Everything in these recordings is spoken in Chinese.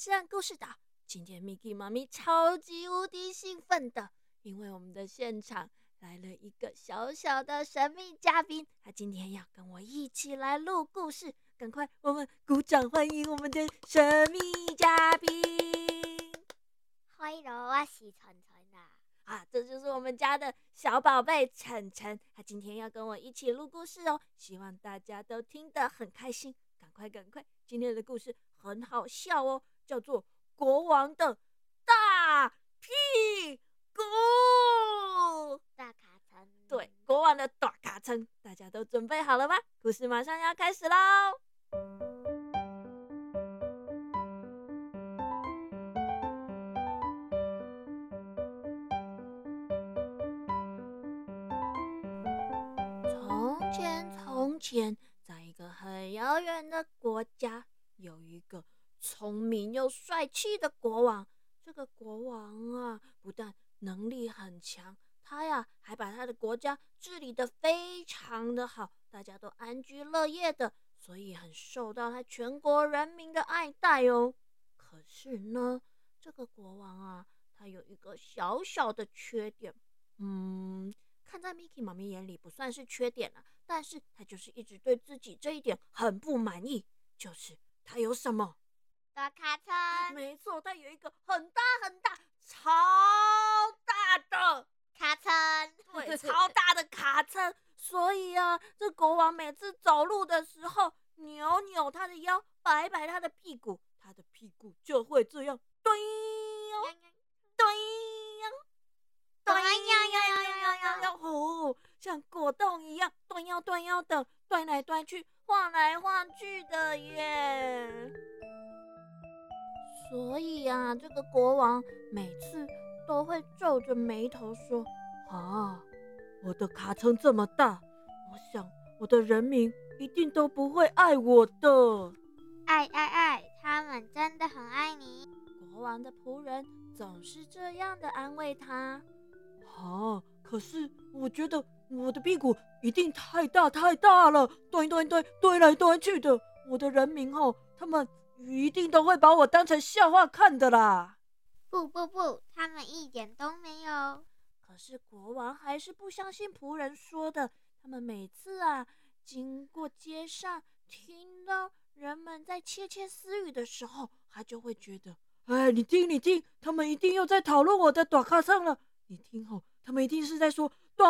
回来航向故事岛。今天 Miki 妈咪超级无敌兴奋的，因为我们的现场来了一个小小的神秘嘉宾，他今天要跟我一起来录故事。赶快，我们鼓掌欢迎我们的神秘嘉宾！欢迎我是晨晨呐。啊，这就是我们家的小宝贝晨晨，他今天要跟我一起录故事哦，希望大家都听得很开心。赶快赶快，今天的故事很好笑哦，叫做《国王的大屁股》。大卡层，对，国王的大卡层，大家都准备好了吗？故事马上要开始喽！前，在一个很遥远的国家，有一个聪明又帅气的国王。这个国王啊，不但能力很强，他呀还把他的国家治理得非常的好，大家都安居乐业的，所以很受到他全国人民的爱戴哦。可是呢，这个国王啊，他有一个小小的缺点，嗯。看在 Miki 妈咪眼里不算是缺点了，但是他就是一直对自己这一点很不满意，就是他有什么大卡车？没错，它有一个很大很大、超大的卡车，对，超 大的卡车。所以啊，这国王每次走路的时候，扭扭他的腰，摆摆他的屁股，他的屁股就会这样，对哟，对呀，对呀呀呀呀呀呀。哦，像果冻一样，断腰断腰的，断来断去，晃来晃去的耶。所以啊，这个国王每次都会皱着眉头说：“啊，我的卡车这么大，我想我的人民一定都不会爱我的。”爱爱爱，他们真的很爱你。国王的仆人总是这样的安慰他。啊！可是我觉得我的屁股一定太大太大了，端端端端来端去的，我的人民哦，他们一定都会把我当成笑话看的啦。不不不，他们一点都没有。可是国王还是不相信仆人说的。他们每次啊经过街上，听到人们在窃窃私语的时候，他就会觉得，哎，你听你听，他们一定又在讨论我的短卡上了。你听哦，他们一定是在说“对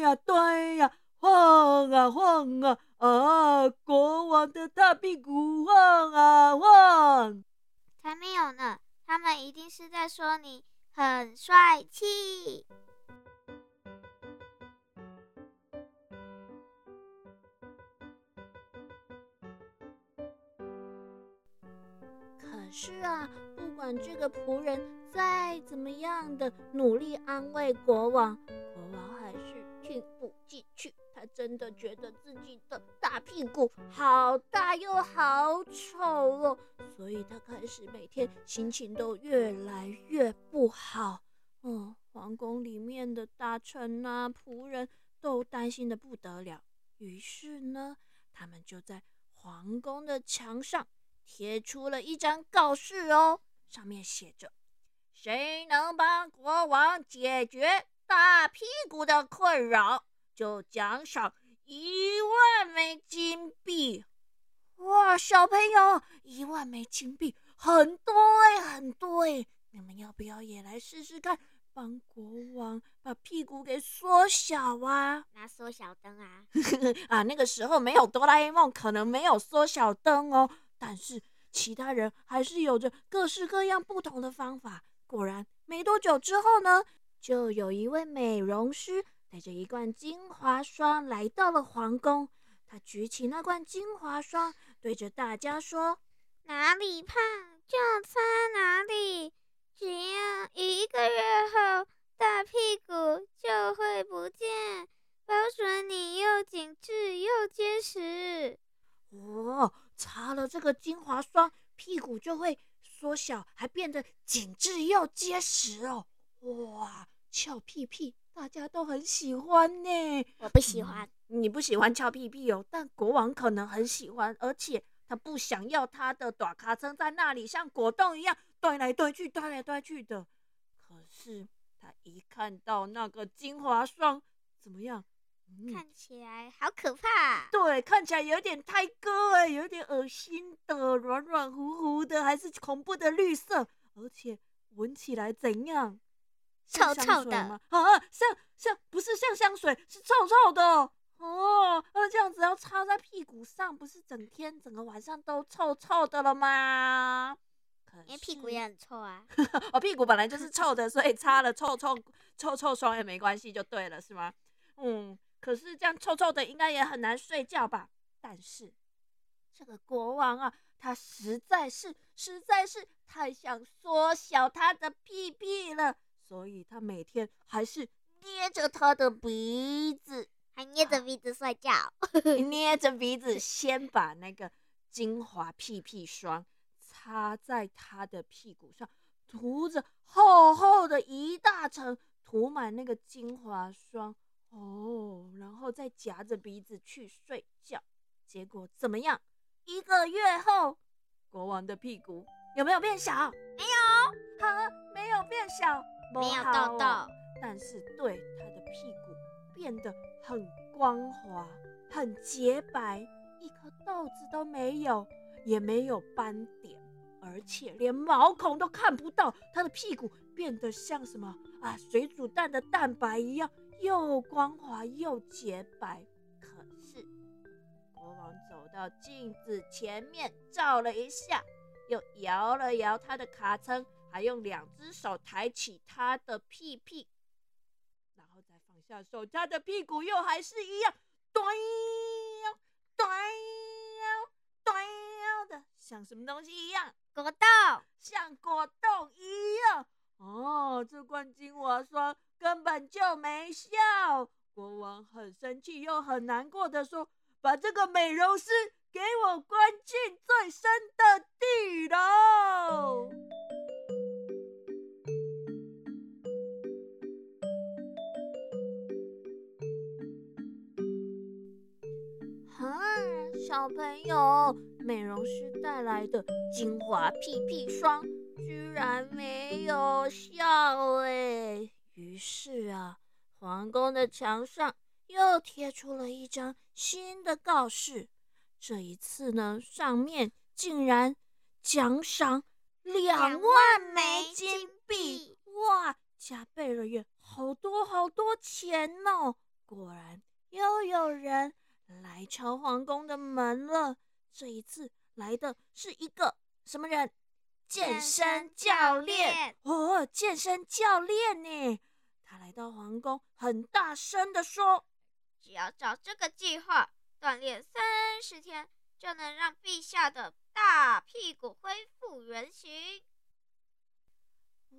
呀对呀，晃啊晃啊啊，国王的大屁股晃啊晃”。才没有呢，他们一定是在说你很帅气。可是啊，不管这个仆人。再怎么样的努力安慰国王，国王还是听不进去。他真的觉得自己的大屁股好大又好丑哦，所以他开始每天心情都越来越不好。嗯，皇宫里面的大臣啊、仆人都担心的不得了。于是呢，他们就在皇宫的墙上贴出了一张告示哦，上面写着。谁能帮国王解决大屁股的困扰，就奖赏一万枚金币。哇，小朋友，一万枚金币很多哎，很多哎！你们要不要也来试试看，帮国王把屁股给缩小啊？拿缩小灯啊？啊，那个时候没有哆啦 A 梦，可能没有缩小灯哦。但是其他人还是有着各式各样不同的方法。果然，没多久之后呢，就有一位美容师带着一罐精华霜来到了皇宫。他举起那罐精华霜，对着大家说：“哪里胖就擦哪里，只要一个月后，大屁股就会不见，保准你又紧致又结实。”哦，擦了这个精华霜，屁股就会。缩小还变得紧致又结实哦！哇，翘屁屁大家都很喜欢呢。我不喜欢。你不喜欢翘屁屁哦，但国王可能很喜欢，而且他不想要他的短卡车在那里像果冻一样端来端去、端来端去的。可是他一看到那个精华霜，怎么样？看起来好可怕。对，看起来有点太哥哎，有点恶心的，软软糊糊的，还是恐怖的绿色，而且闻起来怎样？臭臭的啊，像像不是像香水，是臭臭的哦。那这样子要擦在屁股上，不是整天整个晚上都臭臭的了吗？因为屁股也很臭啊。我 屁股本来就是臭的，所以擦了臭臭 臭臭霜也没关系，就对了，是吗？嗯。可是这样臭臭的，应该也很难睡觉吧？但是这个国王啊，他实在是实在是太想缩小他的屁屁了，所以他每天还是捏着他的鼻子，还捏着鼻子睡觉，捏着鼻子先把那个精华屁屁霜擦在他的屁股上，涂着厚厚的一大层，涂满那个精华霜。哦，然后再夹着鼻子去睡觉，结果怎么样？一个月后，国王的屁股有没有变小？没有，哈，没有变小，没有痘痘，但是对他的屁股变得很光滑、很洁白，一颗痘子都没有，也没有斑点，而且连毛孔都看不到。他的屁股变得像什么啊？水煮蛋的蛋白一样。又光滑又洁白，可是国王走到镜子前面照了一下，又摇了摇他的卡称，还用两只手抬起他的屁屁，然后再放下手，他的屁股又还是一样，短腰短腰短腰的，像什么东西一样？果冻，像果冻一样。哦，这罐精华霜。根本就没效！国王很生气又很难过的说：“把这个美容师给我关进最深的地牢。”小朋友，美容师带来的精华屁屁霜居然没有效哎！于是啊，皇宫的墙上又贴出了一张新的告示。这一次呢，上面竟然奖赏两万枚金币！哇，加倍了耶，好多好多钱哦！果然又有人来敲皇宫的门了。这一次来的是一个什么人？健身教练哦，健身教练呢？他来到皇宫，很大声的说：“只要照这个计划锻炼三十天，就能让陛下的大屁股恢复原形。”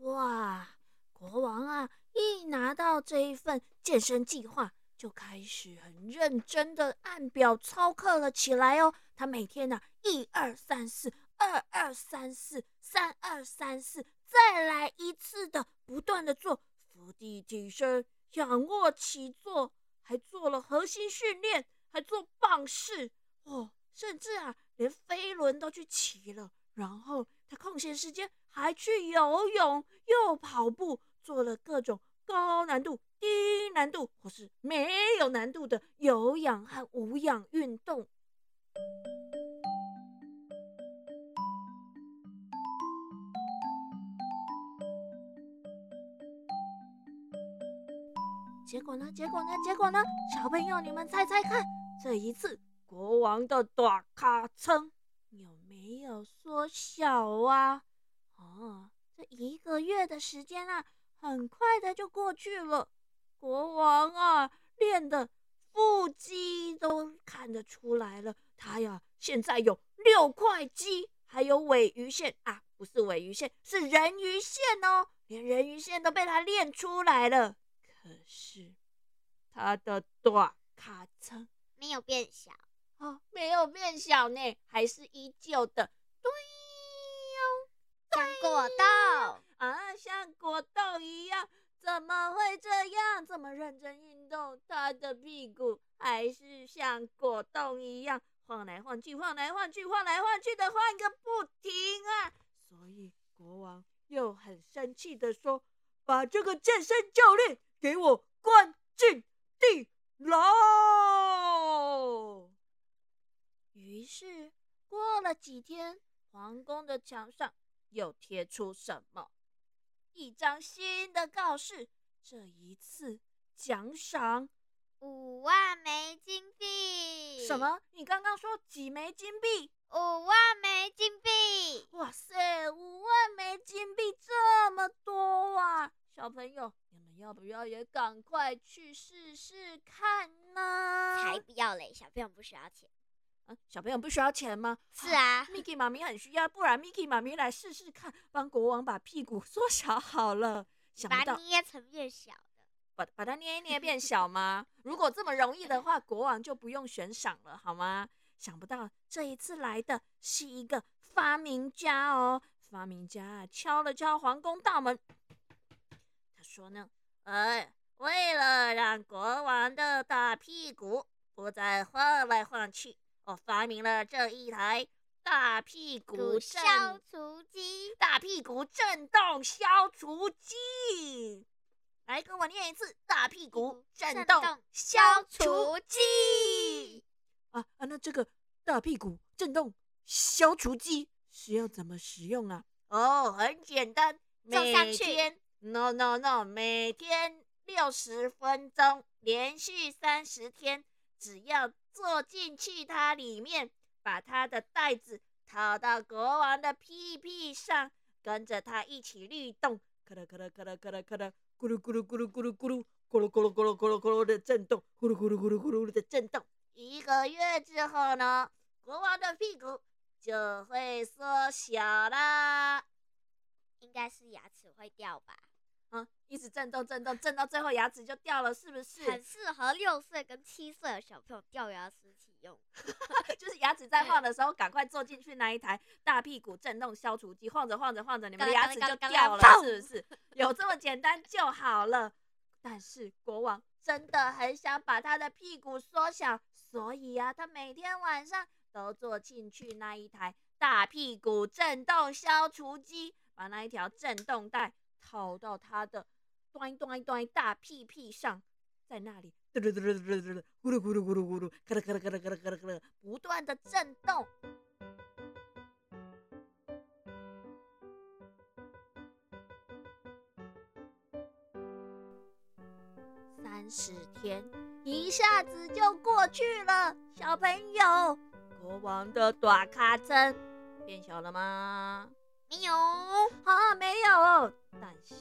哇！国王啊，一拿到这一份健身计划，就开始很认真的按表操课了起来哦。他每天呢，一二三四。二二三四，三二三四，再来一次的，不断的做伏地挺身、仰卧起坐，还做了核心训练，还做棒式，哦，甚至啊，连飞轮都去骑了。然后他空闲时间还去游泳，又跑步，做了各种高难度、低难度或是没有难度的有氧和无氧运动。结果呢？结果呢？结果呢？小朋友，你们猜猜看，这一次国王的短卡称有没有缩小啊？哦，这一个月的时间啊，很快的就过去了。国王啊，练的腹肌都看得出来了。他呀，现在有六块肌，还有尾鱼线啊，不是尾鱼线，是人鱼线哦，连人鱼线都被他练出来了。可是，他的短卡车没有变小哦，没有变小呢，还是依旧的，对像果冻啊，像果冻一样，怎么会这样？这么认真运动，他的屁股还是像果冻一样晃来晃去、晃来晃去、晃来晃去的晃个不停啊！所以国王又很生气的说：“把这个健身教练给我关进地牢。”于是过了几天，皇宫的墙上又贴出什么？一张新的告示，这一次奖赏五万枚金币。什么？你刚刚说几枚金币？五万枚金币！哇塞，五万枚金币这么多啊！小朋友，你们要不要也赶快去试试看呢？才不要嘞！小朋友不需要钱。嗯，小朋友不需要钱吗？是啊 mikey 妈咪很需要，不然 mikey 妈咪来试试看，帮国王把屁股 缩小好了。想把它捏成变小的，把把它捏一捏变小吗？如果这么容易的话，国王就不用悬赏了，好吗？想不到这一次来的是一个发明家哦，发明家敲了敲皇宫大门，他说呢，哎，为了让国王的大屁股不再晃来晃去。我发明了这一台大屁股消除机，大屁股震动消除机，来跟我念一次：大屁股震动消除机。啊啊，那这个大屁股震动消除机是要怎么使用啊？哦，很简单，每天，no no no，每天六十分钟，连续三十天，只要。坐进去，它里面把它的袋子套到国王的屁屁上，跟着它一起律动，咔啦咔啦咔啦咔啦咔啦，咕噜咕噜咕噜咕噜咕噜，咕噜咕噜咕噜咕噜咕噜的震动，咕噜咕噜咕噜咕噜的震动。一个月之后呢，国王的屁股就会缩小啦。应该是牙齿会掉吧？嗯，一直震动震动震到最后牙齿就掉了，是不是？很适合六岁跟七岁的小朋友掉牙齿启用，就是牙齿在晃的时候，赶快坐进去那一台大屁股震动消除机，晃着晃着晃着，你们的牙齿就掉了，是不是？有这么简单就好了。但是国王真的很想把他的屁股缩小，所以呀，他每天晚上都坐进去那一台大屁股震动消除机，把那一条震动带。套到他的端端端大屁屁上，在那里咕噜咕噜咕噜咕噜，咯啦咯啦咯啦咯啦咯啦咯啦，不断的震动。三十天一下子就过去了，小朋友，国王的短卡针变小了吗？没有，啊，没有。但是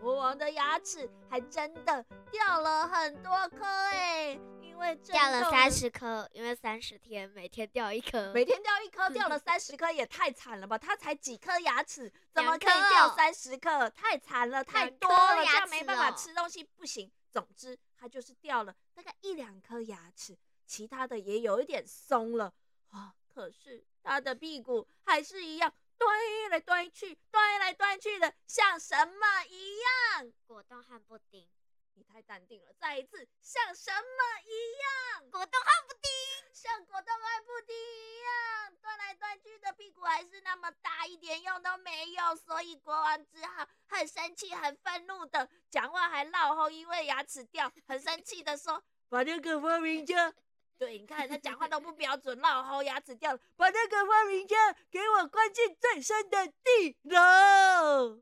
国王的牙齿还真的掉了很多颗哎，因为掉了三十颗，因为三十天每天掉一颗，每天掉一颗，掉了三十颗也太惨了吧？他才几颗牙齿，怎么可以掉三十颗？太惨了，太多了，这样没办法吃东西，不行。总之，他就是掉了大概一两颗牙齿，其他的也有一点松了啊。可是他的屁股还是一样。端来端去，端来端去的，像什么一样？果冻和布丁。你太淡定了。再一次，像什么一样？果冻和布丁。像果冻和布丁一样，端来端去的屁股还是那么大，一点用都没有。所以国王只好很生气、很愤怒的讲话，还闹吼，因为牙齿掉，很生气的说：“把那个发明家。”对，你看他讲话都不标准，老吼牙齿掉了，把那个发明家给我关进最深的地牢。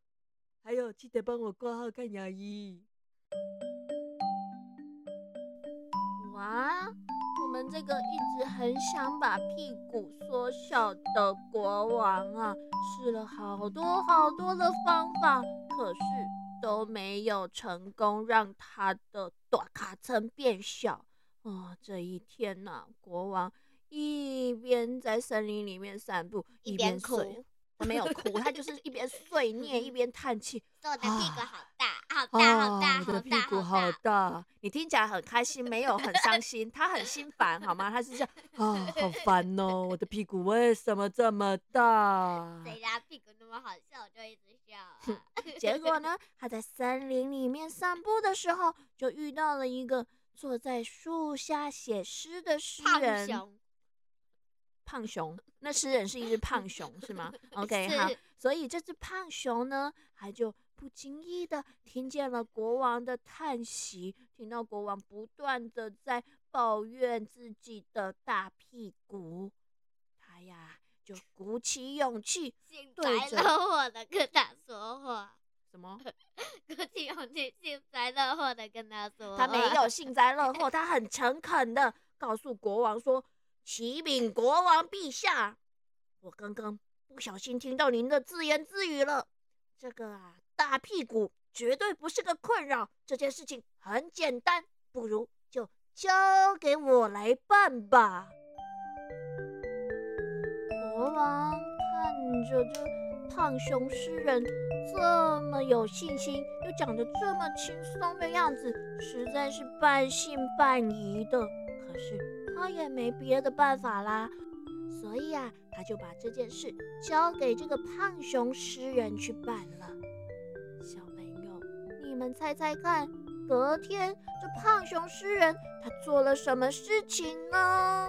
还有，记得帮我挂号看牙医。哇，我们这个一直很想把屁股缩小的国王啊，试了好多好多的方法，可是都没有成功让他的短卡层变小。哦，这一天呐，国王一边在森林里面散步，一边哭，他没有哭，他就是一边碎 念一边叹气。我的屁股好大，好大，好大，我的屁股好大。你听起来很开心，没有很伤心，他很心烦，好吗？他是这样啊，好烦哦，我的屁股为什么这么大？谁家屁股那么好笑，我就一直笑。结果呢，他在森林里面散步的时候，就遇到了一个坐在树下写诗的诗人。胖熊，那诗人是一只胖熊，是吗？OK，好，所以这只胖熊呢，他就不经意的听见了国王的叹息，听到国王不断的在抱怨自己的大屁股，他呀就鼓起勇气，对着我的跟他说话。什么？鼓起勇气，幸灾乐祸的跟他说。他没有 幸灾乐祸，他很诚恳的告诉国王说。启禀国王陛下，我刚刚不小心听到您的自言自语了。这个啊，大屁股绝对不是个困扰。这件事情很简单，不如就交给我来办吧。国王看着这胖熊诗人这么有信心，又讲得这么轻松的样子，实在是半信半疑的。可是。他也没别的办法啦，所以啊，他就把这件事交给这个胖熊诗人去办了。小朋友，你们猜猜看，隔天这胖熊诗人他做了什么事情呢？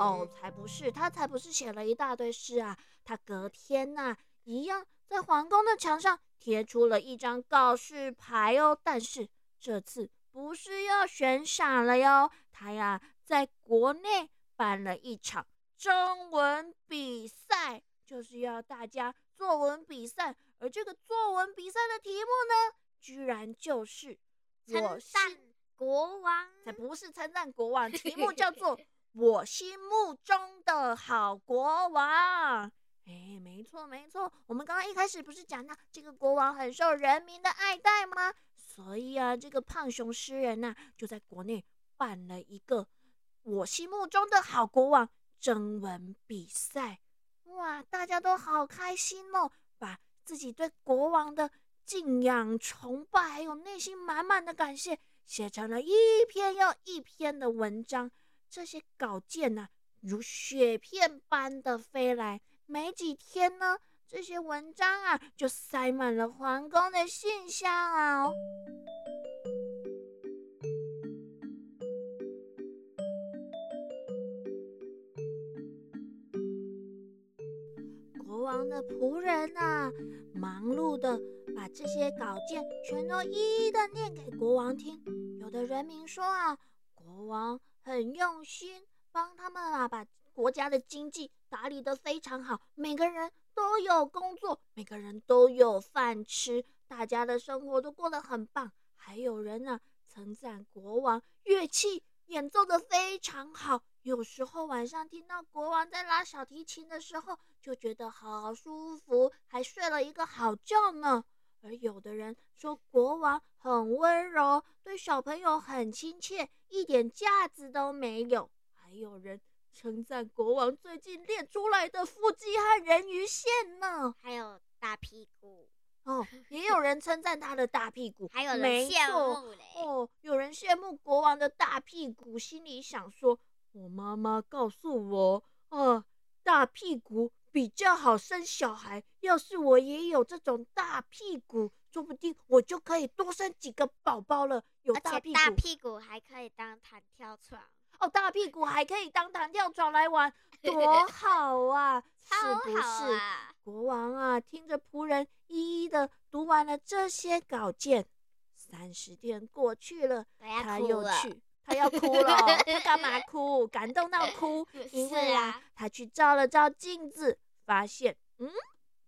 哦，才不是，他才不是写了一大堆诗啊！他隔天呐，一样在皇宫的墙上贴出了一张告示牌哦，但是这次。不是要悬赏了哟，他呀在国内办了一场征文比赛，就是要大家作文比赛。而这个作文比赛的题目呢，居然就是我赞国王，才不是称赞国王，题目叫做 我心目中的好国王。哎，没错没错，我们刚刚一开始不是讲到这个国王很受人民的爱戴吗？所以啊，这个胖熊诗人呐，就在国内办了一个我心目中的好国王征文比赛。哇，大家都好开心哦，把自己对国王的敬仰、崇拜，还有内心满满的感谢，写成了一篇又一篇的文章。这些稿件呐，如雪片般的飞来。没几天呢，这些文章啊就塞满了皇宫的信箱啊！国王的仆人啊，忙碌的把这些稿件全都一一的念给国王听。有的人民说啊，国王很用心，帮他们啊把。国家的经济打理得非常好，每个人都有工作，每个人都有饭吃，大家的生活都过得很棒。还有人呢称赞国王乐器演奏得非常好，有时候晚上听到国王在拉小提琴的时候，就觉得好舒服，还睡了一个好觉呢。而有的人说国王很温柔，对小朋友很亲切，一点架子都没有。还有人。称赞国王最近练出来的腹肌和人鱼线呢，还有大屁股哦，也有人称赞他的大屁股，还有人羡慕嘞哦，有人羡慕国王的大屁股，心里想说：我妈妈告诉我，哦，大屁股比较好生小孩，要是我也有这种大屁股，说不定我就可以多生几个宝宝了。有大屁股，大屁股还可以当弹跳床。哦，大屁股还可以当弹跳床来玩，多好啊！是不是？国王啊，听着仆人一一的读完了这些稿件，三十天过去了，他又去，他要哭了。他干嘛 哭？感动到哭？因为啊，他去照了照镜子，发现，嗯，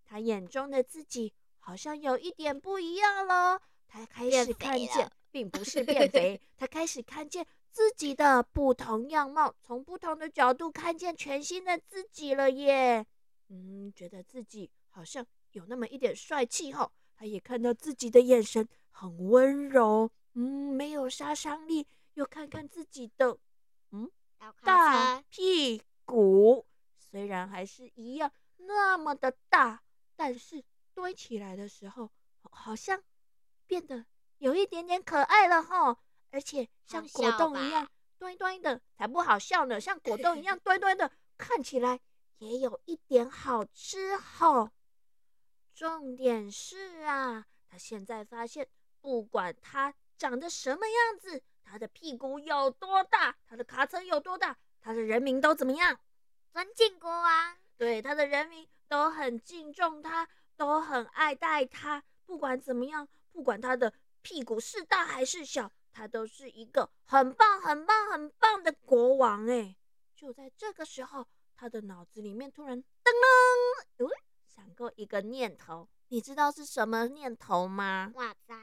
他眼中的自己好像有一点不一样了。他开始看见，并不是变 肥，他开始看见。自己的不同样貌，从不同的角度看见全新的自己了耶。嗯，觉得自己好像有那么一点帅气哈。他也看到自己的眼神很温柔，嗯，没有杀伤力。又看看自己的，嗯，大屁股，虽然然还是一样那么的大，但是堆起来的时候，好像变得有一点点可爱了哈，而且像果冻一样堆堆的，才不好笑呢，像果冻一样 堆堆的，看起来也有一点好吃哈。重点是啊，他现在发现，不管他长得什么样子，它的屁股有多大，他的卡车有多大，他的人民都怎么样？尊敬国王。对，他的人民都很敬重他，都很爱戴他。不管怎么样，不管他的屁股是大还是小，他都是一个很棒、很棒、很棒的国王。哎，就在这个时候，他的脑子里面突然噔噔，闪过一个念头，你知道是什么念头吗？哇塞！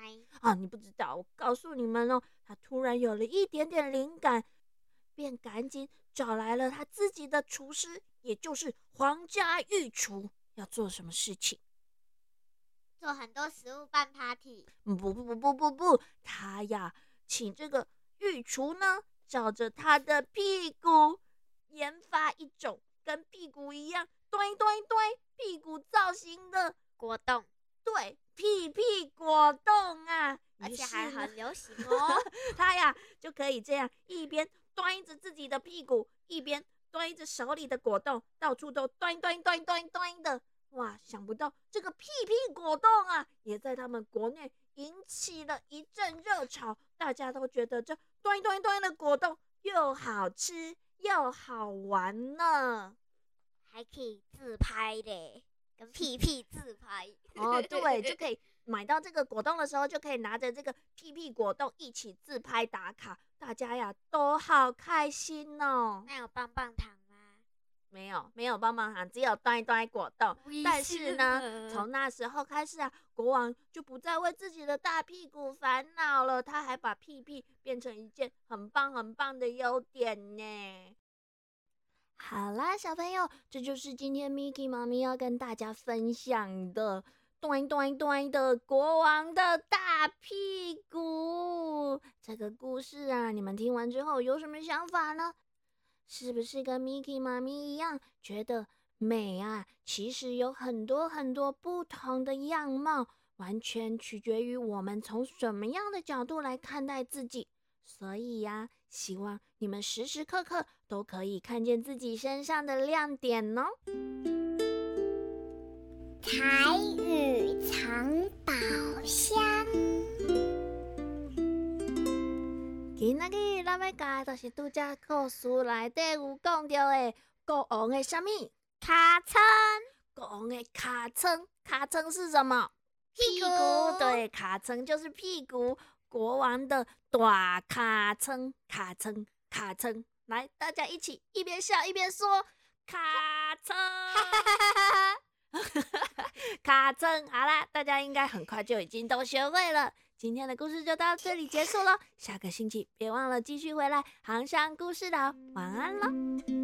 啊，你不知道，我告诉你们哦，他突然有了一点点灵感，便赶紧找来了他自己的厨师，也就是皇家御厨，要做什么事情？做很多食物办 party。不不不不不不，他呀，请这个御厨呢，照着他的屁股研发一种跟屁股一样。对对对，屁股造型的果冻，对，屁屁果冻啊，而且还很流行哦。他呀就可以这样一边端着自己的屁股，一边端着手里的果冻，到处都端端端端端的。哇，想不到这个屁屁果冻啊，也在他们国内引起了一阵热潮。大家都觉得这端端端的果冻又好吃又好玩呢。还可以自拍的，跟屁屁自拍 哦，对，就可以买到这个果冻的时候，就可以拿着这个屁屁果冻一起自拍打卡，大家呀都好开心哦。那有棒棒糖吗？没有，没有棒棒糖，只有端端果冻。但是呢，从那时候开始啊，国王就不再为自己的大屁股烦恼了，他还把屁屁变成一件很棒很棒的优点呢。好啦，小朋友，这就是今天 Miki 妈咪要跟大家分享的“端端端”的国王的大屁股这个故事啊。你们听完之后有什么想法呢？是不是跟 Miki 妈咪一样，觉得美啊？其实有很多很多不同的样貌，完全取决于我们从什么样的角度来看待自己。所以呀，希望你们时时刻刻都可以看见自己身上的亮点哦。台语藏宝箱。今仔日咱要教的就是拄只故事内底有讲到的国王的什么？卡称。国王的卡称，卡称是什么？屁股。对，卡称就是屁股。国王的大卡称，卡称，卡称，来，大家一起一边笑一边说卡称，卡称，好啦，大家应该很快就已经都学会了。今天的故事就到这里结束了，下个星期别忘了继续回来航向故事岛，晚安了。